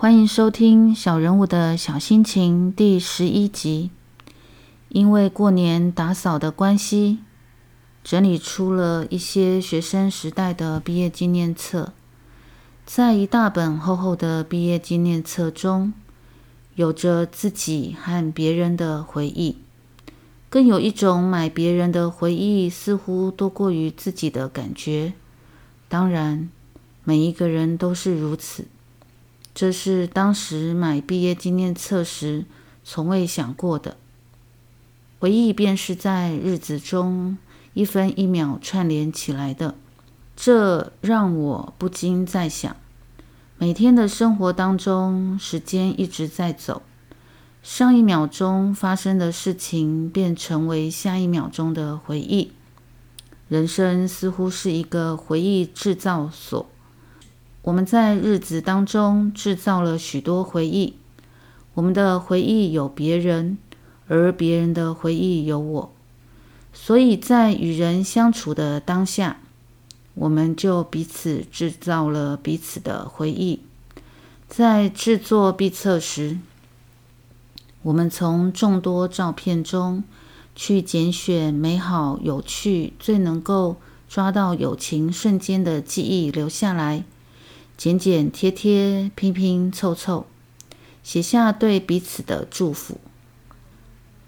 欢迎收听《小人物的小心情》第十一集。因为过年打扫的关系，整理出了一些学生时代的毕业纪念册。在一大本厚厚的毕业纪念册中，有着自己和别人的回忆，更有一种买别人的回忆似乎多过于自己的感觉。当然，每一个人都是如此。这是当时买毕业纪念册时从未想过的。回忆便是在日子中一分一秒串联起来的。这让我不禁在想：每天的生活当中，时间一直在走，上一秒钟发生的事情便成为下一秒钟的回忆。人生似乎是一个回忆制造所。我们在日子当中制造了许多回忆，我们的回忆有别人，而别人的回忆有我，所以在与人相处的当下，我们就彼此制造了彼此的回忆。在制作毕册时，我们从众多照片中去拣选美好、有趣、最能够抓到友情瞬间的记忆留下来。剪剪贴贴，拼拼凑凑，写下对彼此的祝福，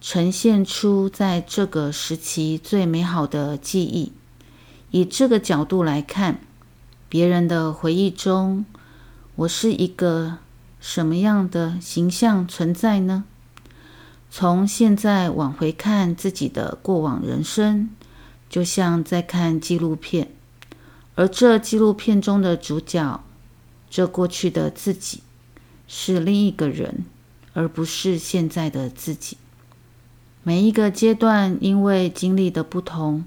呈现出在这个时期最美好的记忆。以这个角度来看，别人的回忆中，我是一个什么样的形象存在呢？从现在往回看自己的过往人生，就像在看纪录片，而这纪录片中的主角。这过去的自己是另一个人，而不是现在的自己。每一个阶段因为经历的不同，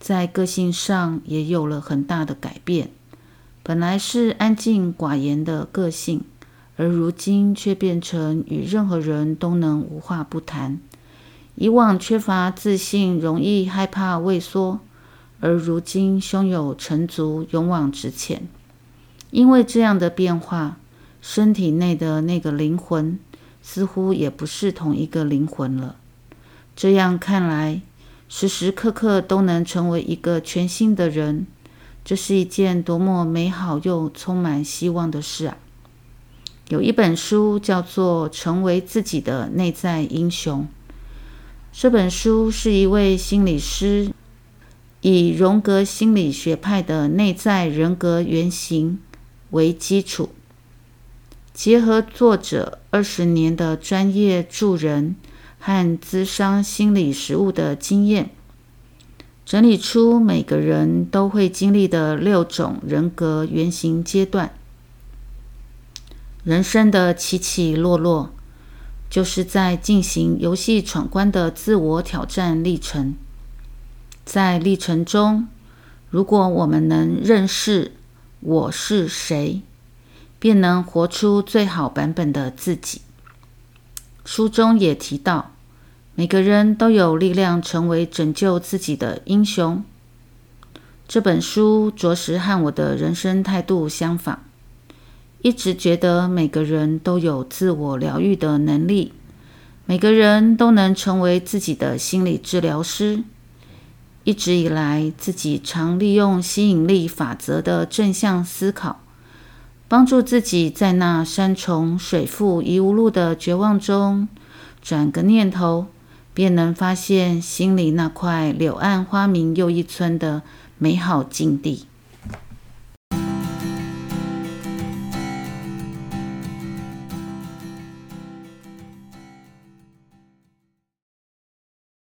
在个性上也有了很大的改变。本来是安静寡言的个性，而如今却变成与任何人都能无话不谈。以往缺乏自信，容易害怕畏缩，而如今胸有成竹，勇往直前。因为这样的变化，身体内的那个灵魂似乎也不是同一个灵魂了。这样看来，时时刻刻都能成为一个全新的人，这是一件多么美好又充满希望的事啊！有一本书叫做《成为自己的内在英雄》，这本书是一位心理师以荣格心理学派的内在人格原型。为基础，结合作者二十年的专业助人和咨商心理实务的经验，整理出每个人都会经历的六种人格原型阶段。人生的起起落落，就是在进行游戏闯关的自我挑战历程。在历程中，如果我们能认识。我是谁，便能活出最好版本的自己。书中也提到，每个人都有力量成为拯救自己的英雄。这本书着实和我的人生态度相仿，一直觉得每个人都有自我疗愈的能力，每个人都能成为自己的心理治疗师。一直以来，自己常利用吸引力法则的正向思考，帮助自己在那山重水复疑无路的绝望中，转个念头，便能发现心里那块柳暗花明又一村的美好境地。